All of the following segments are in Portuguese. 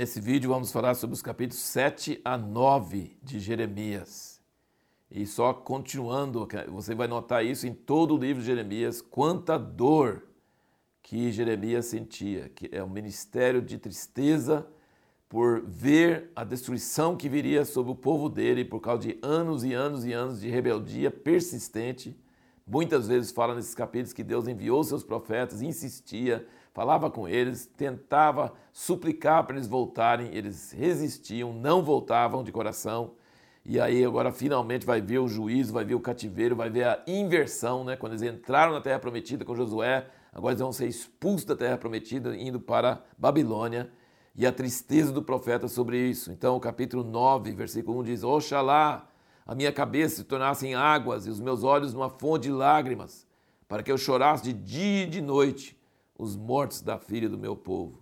Nesse vídeo vamos falar sobre os capítulos 7 a 9 de Jeremias. E só continuando, você vai notar isso em todo o livro de Jeremias, quanta dor que Jeremias sentia, que é um ministério de tristeza por ver a destruição que viria sobre o povo dele por causa de anos e anos e anos de rebeldia persistente. Muitas vezes fala nesses capítulos que Deus enviou seus profetas, insistia, falava com eles, tentava suplicar para eles voltarem, eles resistiam, não voltavam de coração. E aí agora finalmente vai ver o juízo, vai ver o cativeiro, vai ver a inversão, né? Quando eles entraram na terra prometida com Josué, agora eles vão ser expulsos da terra prometida indo para Babilônia. E a tristeza do profeta sobre isso. Então, o capítulo 9, versículo 1 diz: Oxalá a minha cabeça se tornasse em águas e os meus olhos numa fonte de lágrimas, para que eu chorasse de dia e de noite os mortos da filha do meu povo.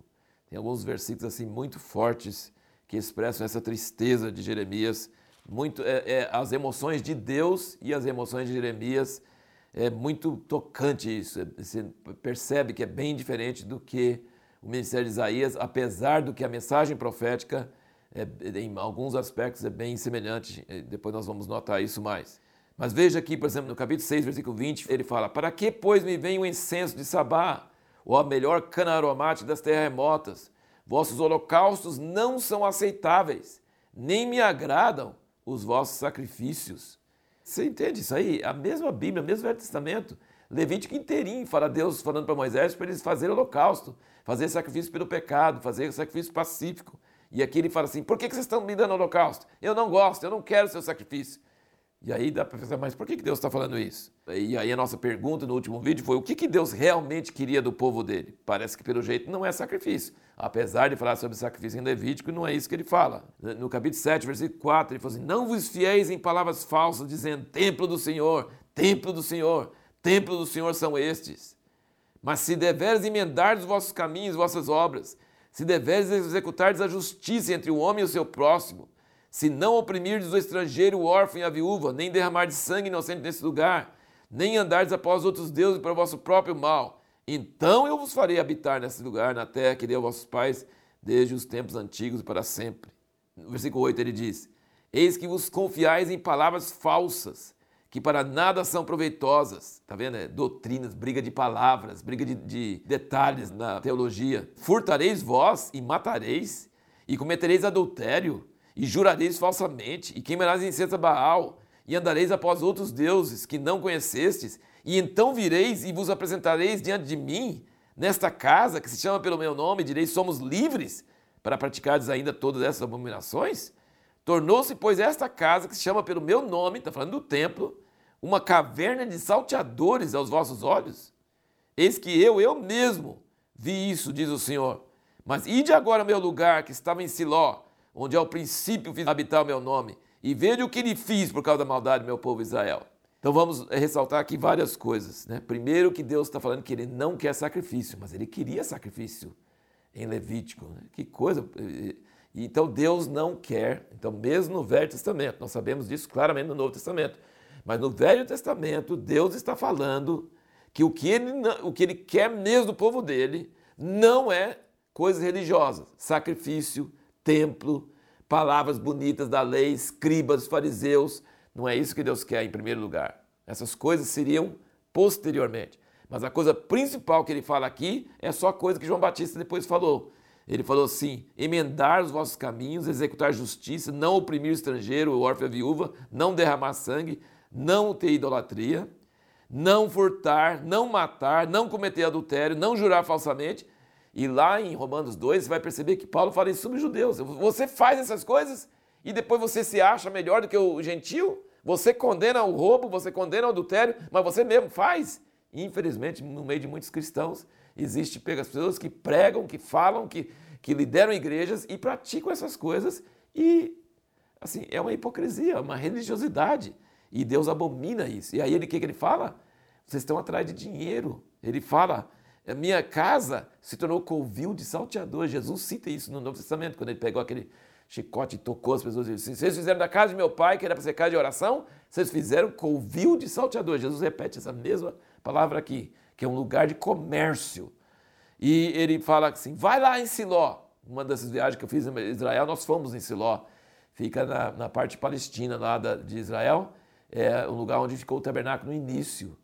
Tem alguns versículos assim muito fortes que expressam essa tristeza de Jeremias, muito é, é, as emoções de Deus e as emoções de Jeremias. É muito tocante isso. Você percebe que é bem diferente do que o ministério de Isaías, apesar do que a mensagem profética, é, em alguns aspectos, é bem semelhante. Depois nós vamos notar isso mais. Mas veja aqui, por exemplo, no capítulo 6, versículo 20, ele fala: Para que, pois, me vem o incenso de Sabá? ou a melhor cana aromática das terras remotas. Vossos holocaustos não são aceitáveis, nem me agradam os vossos sacrifícios. Você entende isso aí? A mesma Bíblia, o mesmo Velho Testamento, Levítico inteirinho, fala Deus falando para Moisés para eles fazerem holocausto, fazer sacrifício pelo pecado, fazer sacrifício pacífico. E aqui ele fala assim: por que vocês estão me dando holocausto? Eu não gosto, eu não quero seu sacrifício. E aí dá para pensar, mas por que Deus está falando isso? E aí a nossa pergunta no último vídeo foi o que Deus realmente queria do povo dele? Parece que pelo jeito não é sacrifício. Apesar de falar sobre sacrifício em Levítico, não é isso que ele fala. No capítulo 7, versículo 4, ele fala assim, não vos fieis em palavras falsas, dizendo, templo do Senhor, templo do Senhor, templo do Senhor são estes. Mas se deveres emendar os vossos caminhos, vossas obras, se deveres executar a justiça entre o homem e o seu próximo, se não oprimirdes o estrangeiro, o órfão e a viúva, nem derramar de sangue inocente nesse lugar, nem andardes após outros deuses para o vosso próprio mal, então eu vos farei habitar nesse lugar, na terra que deu a vossos pais desde os tempos antigos e para sempre. No versículo 8 ele diz: Eis que vos confiais em palavras falsas, que para nada são proveitosas. Está vendo? É, doutrinas, briga de palavras, briga de, de detalhes na teologia. Furtareis vós e matareis, e cometereis adultério, e jurareis falsamente, e queimareis incenso a Baal, e andareis após outros deuses que não conhecestes, e então vireis e vos apresentareis diante de mim, nesta casa que se chama pelo meu nome, e direis: somos livres para praticardes ainda todas essas abominações? Tornou-se, pois, esta casa que se chama pelo meu nome, está falando do templo, uma caverna de salteadores aos vossos olhos? Eis que eu, eu mesmo, vi isso, diz o Senhor. Mas ide agora ao meu lugar que estava em Siló, onde ao princípio fiz habitar o meu nome, e veja o que lhe fiz por causa da maldade do meu povo Israel. Então vamos ressaltar aqui várias coisas. Né? Primeiro que Deus está falando que ele não quer sacrifício, mas ele queria sacrifício em Levítico. Né? Que coisa. Então Deus não quer. Então, mesmo no Velho Testamento, nós sabemos disso claramente no Novo Testamento. Mas no Velho Testamento, Deus está falando que o que ele, o que ele quer mesmo do povo dele não é coisas religiosas, sacrifício, templo, palavras bonitas da lei, escribas, fariseus. Não é isso que Deus quer em primeiro lugar. Essas coisas seriam posteriormente. Mas a coisa principal que ele fala aqui é só a coisa que João Batista depois falou. Ele falou assim: emendar os vossos caminhos, executar justiça, não oprimir o estrangeiro, o órfão e a viúva, não derramar sangue, não ter idolatria, não furtar, não matar, não cometer adultério, não jurar falsamente e lá em Romanos 2 você vai perceber que Paulo fala isso sobre os judeus. Você faz essas coisas e depois você se acha melhor do que o gentil? Você condena o roubo, você condena o adultério, mas você mesmo faz? Infelizmente, no meio de muitos cristãos, existe pessoas que pregam, que falam, que, que lideram igrejas e praticam essas coisas e, assim, é uma hipocrisia, uma religiosidade. E Deus abomina isso. E aí ele o que, que ele fala? Vocês estão atrás de dinheiro. Ele fala, a minha casa se tornou covil de salteadores. Jesus cita isso no Novo Testamento, quando ele pegou aquele chicote e tocou as pessoas disse: Vocês fizeram da casa de meu pai, que era para ser casa de oração, vocês fizeram covil de salteadores. Jesus repete essa mesma palavra aqui, que é um lugar de comércio. E ele fala assim: vai lá em Siló, uma dessas viagens que eu fiz em Israel, nós fomos em Siló. Fica na, na parte palestina lá da, de Israel. É o lugar onde ficou o tabernáculo no início.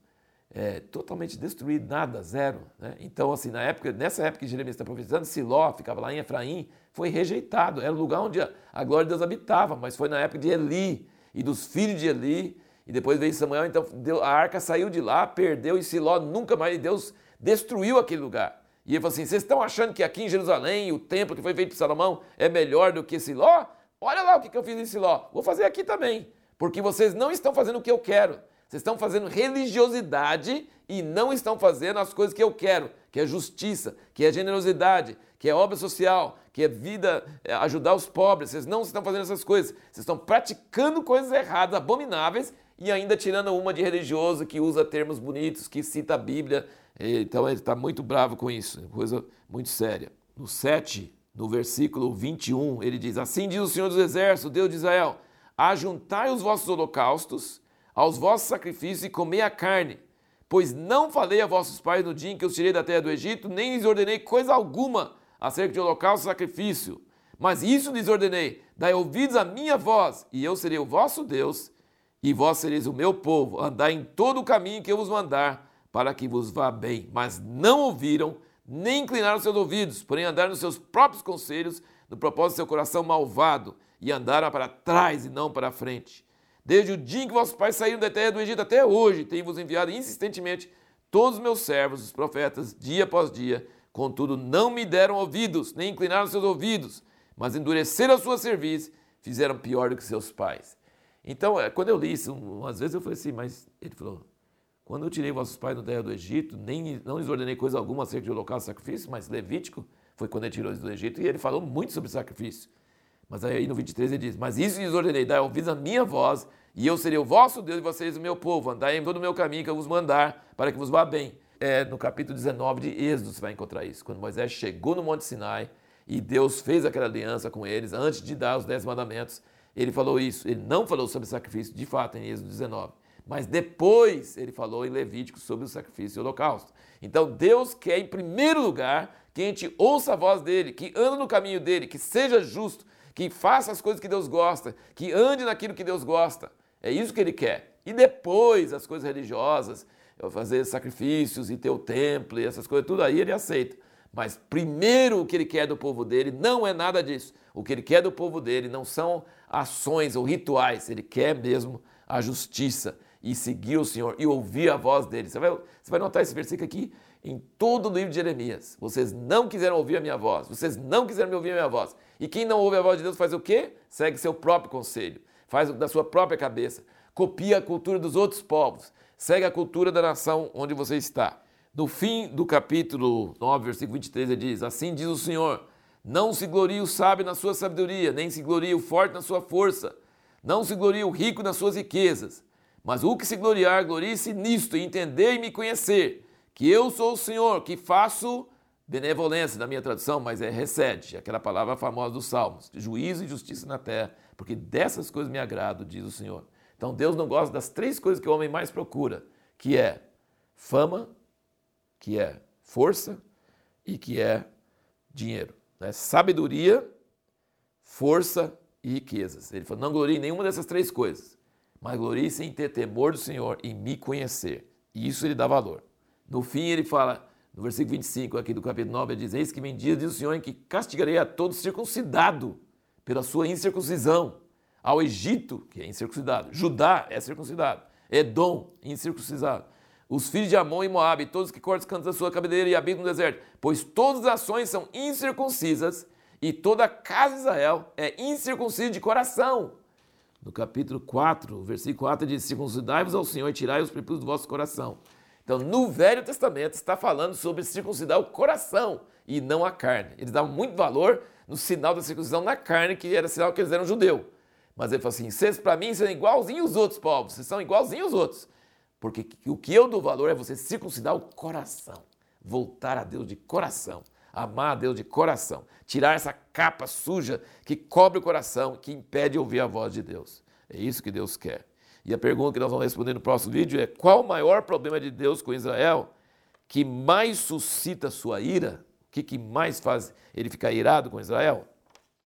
É, totalmente destruído, nada, zero. Né? Então, assim, na época, nessa época que Jeremias está profetizando, Siló, ficava lá em Efraim, foi rejeitado. Era o lugar onde a, a glória de Deus habitava, mas foi na época de Eli e dos filhos de Eli. E depois veio Samuel, então a arca saiu de lá, perdeu, e Siló nunca mais, Deus destruiu aquele lugar. E ele falou assim: vocês estão achando que aqui em Jerusalém, o templo que foi feito por Salomão é melhor do que Siló? Olha lá o que eu fiz em Siló. Vou fazer aqui também. Porque vocês não estão fazendo o que eu quero. Vocês estão fazendo religiosidade e não estão fazendo as coisas que eu quero, que é justiça, que é generosidade, que é obra social, que é vida, é ajudar os pobres. Vocês não estão fazendo essas coisas. Vocês estão praticando coisas erradas, abomináveis e ainda tirando uma de religioso que usa termos bonitos, que cita a Bíblia. Então ele está muito bravo com isso, coisa muito séria. No 7, no versículo 21, ele diz: Assim diz o Senhor dos Exércitos, Deus de Israel: Ajuntai os vossos holocaustos aos vossos sacrifícios e comei a carne. Pois não falei a vossos pais no dia em que os tirei da terra do Egito, nem lhes ordenei coisa alguma acerca de holocausto e sacrifício. Mas isso lhes ordenei: dai ouvidos à minha voz, e eu serei o vosso Deus, e vós sereis o meu povo. Andai em todo o caminho que eu vos mandar, para que vos vá bem. Mas não ouviram, nem inclinaram seus ouvidos, porém andaram nos seus próprios conselhos, no propósito do seu coração malvado, e andaram para trás e não para frente. Desde o dia em que vossos pais saíram da terra do Egito até hoje, tenho-vos enviado insistentemente todos os meus servos, os profetas, dia após dia. Contudo, não me deram ouvidos, nem inclinaram seus ouvidos, mas endureceram a sua serviço, fizeram pior do que seus pais. Então, é, quando eu li isso, umas vezes eu falei assim, mas ele falou, quando eu tirei vossos pais da terra do Egito, nem, não lhes ordenei coisa alguma acerca de holocausto e sacrifício, mas Levítico foi quando ele tirou eles do Egito e ele falou muito sobre sacrifício. Mas aí no 23 ele diz, mas isso lhes ordenei, dai ouvidos a minha voz, e eu serei o vosso Deus e vocês o meu povo, andai em todo o meu caminho que eu vos mandar, para que vos vá bem. É, no capítulo 19 de Êxodo você vai encontrar isso, quando Moisés chegou no Monte Sinai e Deus fez aquela aliança com eles, antes de dar os dez mandamentos, ele falou isso. Ele não falou sobre sacrifício, de fato, em Êxodo 19. Mas depois ele falou em Levítico sobre o sacrifício e o holocausto. Então Deus quer, em primeiro lugar, que a gente ouça a voz dele, que ande no caminho dele, que seja justo, que faça as coisas que Deus gosta, que ande naquilo que Deus gosta. É isso que ele quer. E depois as coisas religiosas, fazer sacrifícios e ter o templo e essas coisas, tudo aí ele aceita. Mas primeiro o que ele quer do povo dele não é nada disso. O que ele quer do povo dele não são ações ou rituais, ele quer mesmo a justiça e seguir o Senhor e ouvir a voz dele. Você vai, você vai notar esse versículo aqui em todo o livro de Jeremias. Vocês não quiseram ouvir a minha voz, vocês não quiseram me ouvir a minha voz. E quem não ouve a voz de Deus faz o quê? Segue seu próprio conselho, faz da sua própria cabeça, copia a cultura dos outros povos, segue a cultura da nação onde você está. No fim do capítulo 9, versículo 23, ele diz: Assim diz o Senhor: Não se glorie o sábio na sua sabedoria, nem se glorie o forte na sua força, não se glorie o rico nas suas riquezas. Mas o que se gloriar, glorie-se nisto, e entender e me conhecer, que eu sou o Senhor, que faço benevolência na minha tradução, mas é recede, aquela palavra famosa dos Salmos, juízo e justiça na terra, porque dessas coisas me agrado, diz o Senhor. Então Deus não gosta das três coisas que o homem mais procura, que é fama, que é força e que é dinheiro. Né? Sabedoria, força e riquezas. Ele falou: não glorie em nenhuma dessas três coisas, mas glorie-se em ter temor do Senhor e me conhecer. E isso ele dá valor. No fim, ele fala, no versículo 25 aqui do capítulo 9, ele diz: Eis que me diz, diz o Senhor, em que castigarei a todo circuncidado pela sua incircuncisão. Ao Egito, que é incircuncidado, Judá é circuncidado, Edom, incircuncidado os filhos de Amon e Moabe, todos que cortam os cantos da sua cabeleira e habitam no deserto, pois todas as ações são incircuncisas e toda a casa de Israel é incircuncisa de coração. No capítulo 4, versículo 4 diz: Circuncidai-vos ao Senhor e tirai os prepúcios do vosso coração. Então, no Velho Testamento está falando sobre circuncidar o coração e não a carne. Eles davam muito valor no sinal da circuncisão na carne, que era sinal que eles eram judeu. Mas ele falou assim: vocês para mim são igualzinhos os outros povos, vocês são igualzinhos os outros. Porque o que eu dou valor é você circuncidar o coração, voltar a Deus de coração, amar a Deus de coração, tirar essa capa suja que cobre o coração, que impede ouvir a voz de Deus. É isso que Deus quer. E a pergunta que nós vamos responder no próximo vídeo é: qual o maior problema de Deus com Israel que mais suscita sua ira? que, que mais faz ele ficar irado com Israel?